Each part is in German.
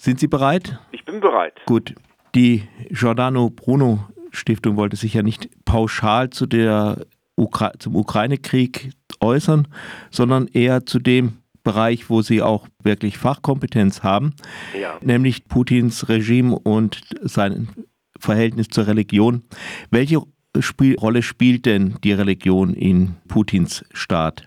Sind Sie bereit? Ich bin bereit. Gut. Die Giordano Bruno Stiftung wollte sich ja nicht pauschal zu der Ukra zum Ukraine-Krieg äußern, sondern eher zu dem Bereich, wo sie auch wirklich Fachkompetenz haben, ja. nämlich Putins Regime und sein Verhältnis zur Religion. Welche Spiel Rolle spielt denn die Religion in Putins Staat?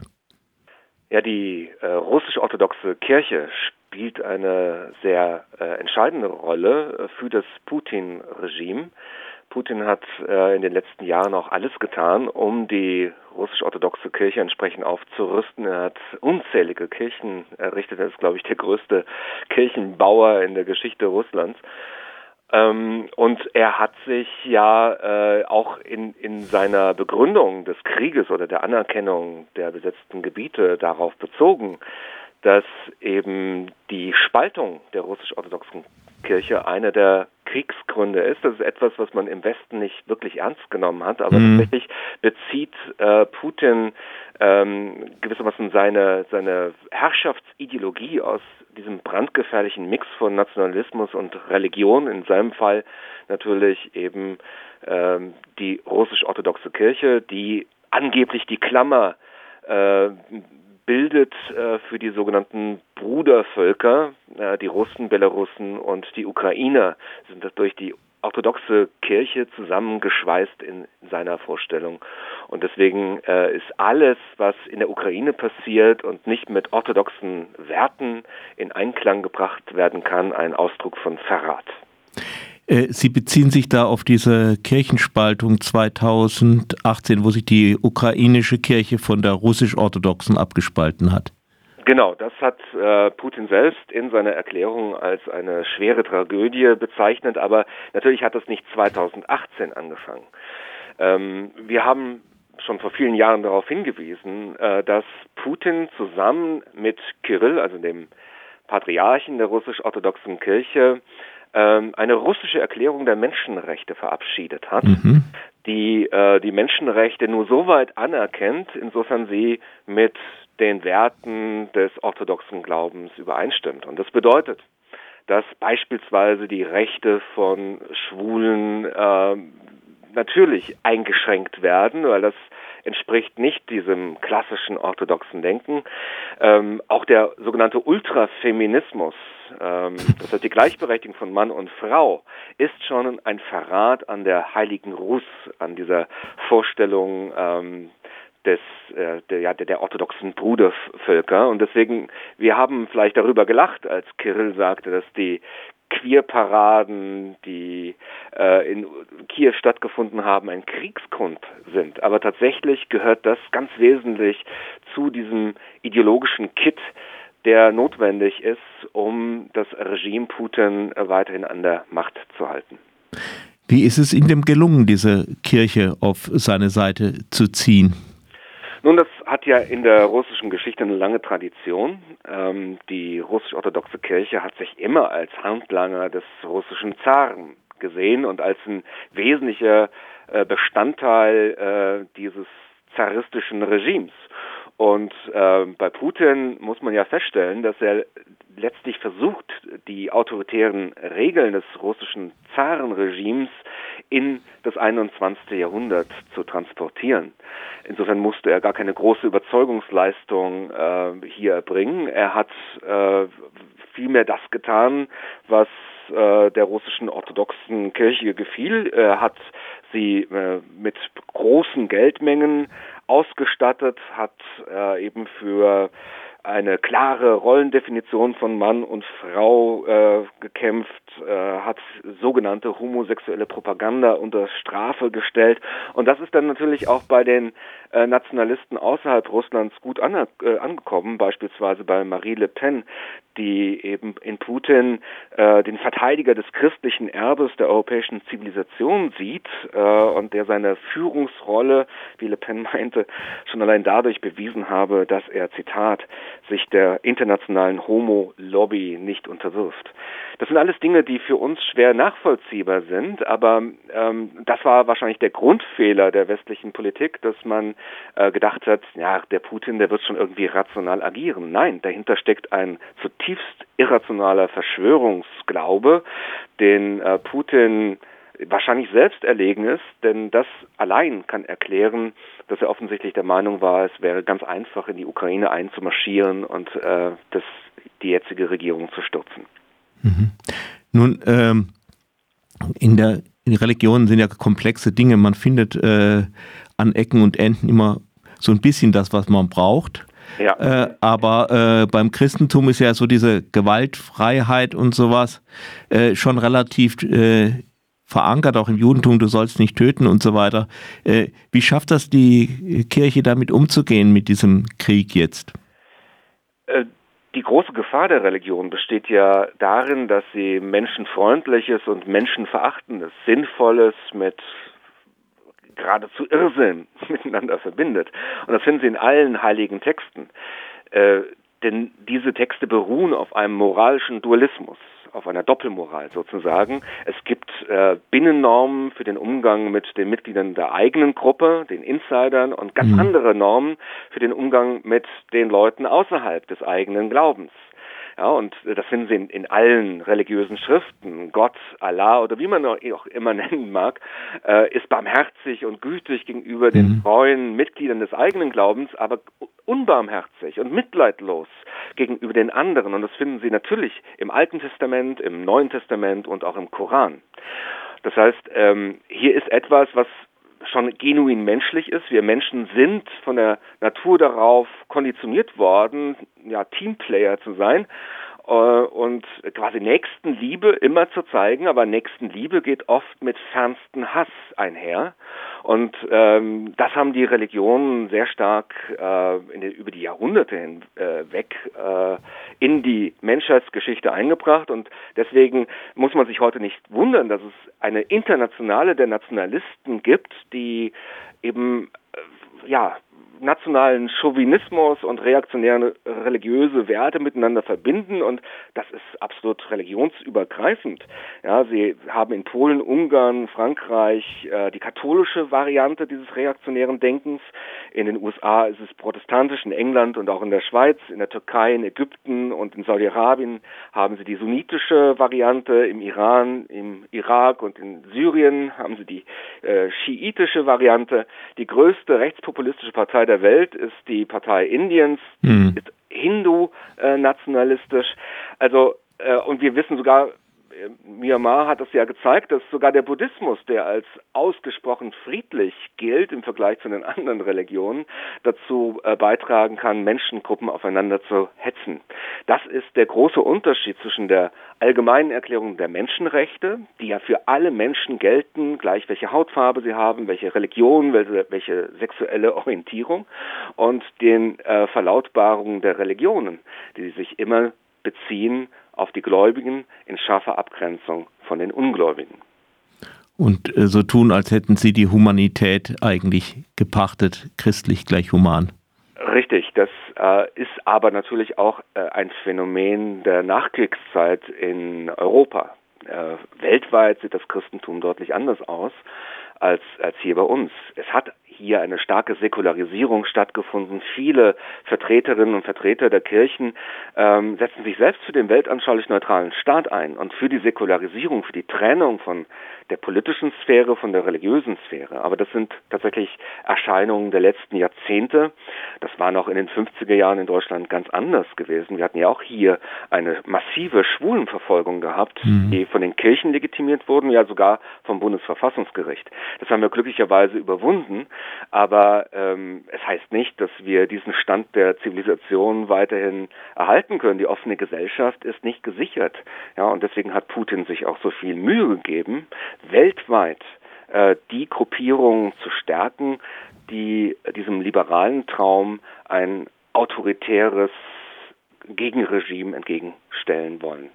Ja, die äh, russisch-orthodoxe Kirche spielt eine sehr äh, entscheidende Rolle äh, für das Putin-Regime. Putin hat äh, in den letzten Jahren auch alles getan, um die russisch-orthodoxe Kirche entsprechend aufzurüsten. Er hat unzählige Kirchen errichtet. Er ist, glaube ich, der größte Kirchenbauer in der Geschichte Russlands. Ähm, und er hat sich ja äh, auch in, in seiner Begründung des Krieges oder der Anerkennung der besetzten Gebiete darauf bezogen, dass eben die Spaltung der russisch-orthodoxen Kirche einer der Kriegsgründe ist. Das ist etwas, was man im Westen nicht wirklich ernst genommen hat, aber mhm. tatsächlich bezieht äh, Putin ähm, gewissermaßen seine, seine Herrschaftsideologie aus diesem brandgefährlichen Mix von Nationalismus und Religion, in seinem Fall natürlich eben ähm, die russisch-orthodoxe Kirche, die angeblich die Klammer äh, bildet äh, für die sogenannten Brudervölker, äh, die Russen, Belarussen und die Ukrainer, sind das durch die orthodoxe Kirche zusammengeschweißt in seiner Vorstellung. Und deswegen äh, ist alles, was in der Ukraine passiert und nicht mit orthodoxen Werten in Einklang gebracht werden kann, ein Ausdruck von Verrat. Äh, Sie beziehen sich da auf diese Kirchenspaltung 2018, wo sich die ukrainische Kirche von der russisch-orthodoxen abgespalten hat. Genau, das hat äh, Putin selbst in seiner Erklärung als eine schwere Tragödie bezeichnet, aber natürlich hat das nicht 2018 angefangen. Ähm, wir haben schon vor vielen Jahren darauf hingewiesen, äh, dass Putin zusammen mit Kirill, also dem Patriarchen der russisch-orthodoxen Kirche, ähm, eine russische Erklärung der Menschenrechte verabschiedet hat, mhm. die äh, die Menschenrechte nur so weit anerkennt, insofern sie mit den Werten des orthodoxen Glaubens übereinstimmt. Und das bedeutet, dass beispielsweise die Rechte von Schwulen äh, natürlich eingeschränkt werden, weil das entspricht nicht diesem klassischen orthodoxen Denken. Ähm, auch der sogenannte Ultrafeminismus, ähm, das heißt die Gleichberechtigung von Mann und Frau, ist schon ein Verrat an der heiligen Russ, an dieser Vorstellung ähm, des, äh, der, ja, der, orthodoxen Brudervölker. Und deswegen, wir haben vielleicht darüber gelacht, als Kirill sagte, dass die Queerparaden, die äh, in Kiew stattgefunden haben, ein Kriegsgrund sind. Aber tatsächlich gehört das ganz wesentlich zu diesem ideologischen Kit, der notwendig ist, um das Regime Putin weiterhin an der Macht zu halten. Wie ist es ihm gelungen, diese Kirche auf seine Seite zu ziehen? Nun, das hat ja in der russischen Geschichte eine lange Tradition. Ähm, die russisch-orthodoxe Kirche hat sich immer als Handlanger des russischen Zaren gesehen und als ein wesentlicher äh, Bestandteil äh, dieses zaristischen Regimes. Und äh, bei Putin muss man ja feststellen, dass er letztlich versucht, die autoritären Regeln des russischen Zarenregimes in das 21. Jahrhundert zu transportieren. Insofern musste er gar keine große Überzeugungsleistung äh, hier erbringen. Er hat äh, vielmehr das getan, was äh, der russischen orthodoxen Kirche gefiel. Er hat sie äh, mit großen Geldmengen ausgestattet, hat äh, eben für eine klare Rollendefinition von Mann und Frau äh, gekämpft, äh, hat sogenannte homosexuelle Propaganda unter Strafe gestellt. Und das ist dann natürlich auch bei den äh, Nationalisten außerhalb Russlands gut an, äh, angekommen, beispielsweise bei Marie Le Pen, die eben in Putin äh, den Verteidiger des christlichen Erbes der europäischen Zivilisation sieht äh, und der seine Führungsrolle, wie Le Pen meinte, schon allein dadurch bewiesen habe, dass er, Zitat, sich der internationalen Homo-Lobby nicht unterwirft. Das sind alles Dinge, die für uns schwer nachvollziehbar sind, aber ähm, das war wahrscheinlich der Grundfehler der westlichen Politik, dass man äh, gedacht hat, ja, der Putin, der wird schon irgendwie rational agieren. Nein, dahinter steckt ein zutiefst irrationaler Verschwörungsglaube, den äh, Putin wahrscheinlich selbst erlegen ist, denn das allein kann erklären, dass er offensichtlich der Meinung war, es wäre ganz einfach, in die Ukraine einzumarschieren und äh, das, die jetzige Regierung zu stürzen. Mhm. Nun, ähm, in der in Religionen sind ja komplexe Dinge. Man findet äh, an Ecken und Enden immer so ein bisschen das, was man braucht. Ja. Äh, aber äh, beim Christentum ist ja so diese Gewaltfreiheit und sowas äh, schon relativ äh, verankert, auch im Judentum, du sollst nicht töten und so weiter. Äh, wie schafft das die Kirche damit umzugehen mit diesem Krieg jetzt? Äh, die große Gefahr der Religion besteht ja darin, dass sie menschenfreundliches und menschenverachtendes, sinnvolles mit geradezu Irrsinn miteinander verbindet. Und das finden Sie in allen heiligen Texten. Denn diese Texte beruhen auf einem moralischen Dualismus auf einer Doppelmoral sozusagen. Es gibt äh, Binnennormen für den Umgang mit den Mitgliedern der eigenen Gruppe, den Insidern und ganz mhm. andere Normen für den Umgang mit den Leuten außerhalb des eigenen Glaubens. Ja, und das finden Sie in, in, allen religiösen Schriften. Gott, Allah oder wie man auch immer nennen mag, äh, ist barmherzig und gütig gegenüber mhm. den treuen Mitgliedern des eigenen Glaubens, aber unbarmherzig und mitleidlos gegenüber den anderen. Und das finden Sie natürlich im Alten Testament, im Neuen Testament und auch im Koran. Das heißt, ähm, hier ist etwas, was schon genuin menschlich ist. Wir Menschen sind von der Natur darauf konditioniert worden, ja, Teamplayer zu sein äh, und quasi Nächstenliebe immer zu zeigen, aber Nächstenliebe geht oft mit fernsten Hass einher. Und ähm, das haben die Religionen sehr stark äh, den, über die Jahrhunderte hinweg äh, in die Menschheitsgeschichte eingebracht. Und deswegen muss man sich heute nicht wundern, dass es eine Internationale der Nationalisten gibt, die eben äh, ja nationalen Chauvinismus und reaktionäre religiöse Werte miteinander verbinden und das ist absolut religionsübergreifend. Ja, sie haben in Polen, Ungarn, Frankreich äh, die katholische Variante dieses reaktionären Denkens. In den USA ist es protestantisch, in England und auch in der Schweiz, in der Türkei, in Ägypten und in Saudi-Arabien haben sie die sunnitische Variante, im Iran, im Irak und in Syrien haben sie die äh, schiitische Variante. Die größte rechtspopulistische Partei der Welt ist die Partei Indiens, mhm. ist Hindu-nationalistisch. also äh, und wir wissen sogar, Myanmar hat es ja gezeigt, dass sogar der Buddhismus, der als ausgesprochen friedlich gilt im Vergleich zu den anderen Religionen, dazu äh, beitragen kann, Menschengruppen aufeinander zu hetzen. Das ist der große Unterschied zwischen der allgemeinen Erklärung der Menschenrechte, die ja für alle Menschen gelten, gleich welche Hautfarbe sie haben, welche Religion, welche, welche sexuelle Orientierung, und den äh, Verlautbarungen der Religionen, die sich immer beziehen auf die Gläubigen in scharfer Abgrenzung von den Ungläubigen. Und äh, so tun, als hätten sie die Humanität eigentlich gepachtet, christlich gleich human. Richtig, das äh, ist aber natürlich auch äh, ein Phänomen der Nachkriegszeit in Europa. Äh, weltweit sieht das Christentum deutlich anders aus als, als hier bei uns. Es hat hier eine starke Säkularisierung stattgefunden. Viele Vertreterinnen und Vertreter der Kirchen ähm, setzen sich selbst für den weltanschaulich neutralen Staat ein und für die Säkularisierung, für die Trennung von der politischen Sphäre von der religiösen Sphäre. Aber das sind tatsächlich Erscheinungen der letzten Jahrzehnte. Das war noch in den 50er Jahren in Deutschland ganz anders gewesen. Wir hatten ja auch hier eine massive Schwulenverfolgung gehabt, mhm. die von den Kirchen legitimiert wurden, ja sogar vom Bundesverfassungsgericht. Das haben wir glücklicherweise überwunden. Aber ähm, es heißt nicht, dass wir diesen Stand der Zivilisation weiterhin erhalten können. Die offene Gesellschaft ist nicht gesichert. Ja, und deswegen hat Putin sich auch so viel Mühe gegeben, weltweit äh, die Gruppierungen zu stärken, die diesem liberalen Traum ein autoritäres Gegenregime entgegenstellen wollen.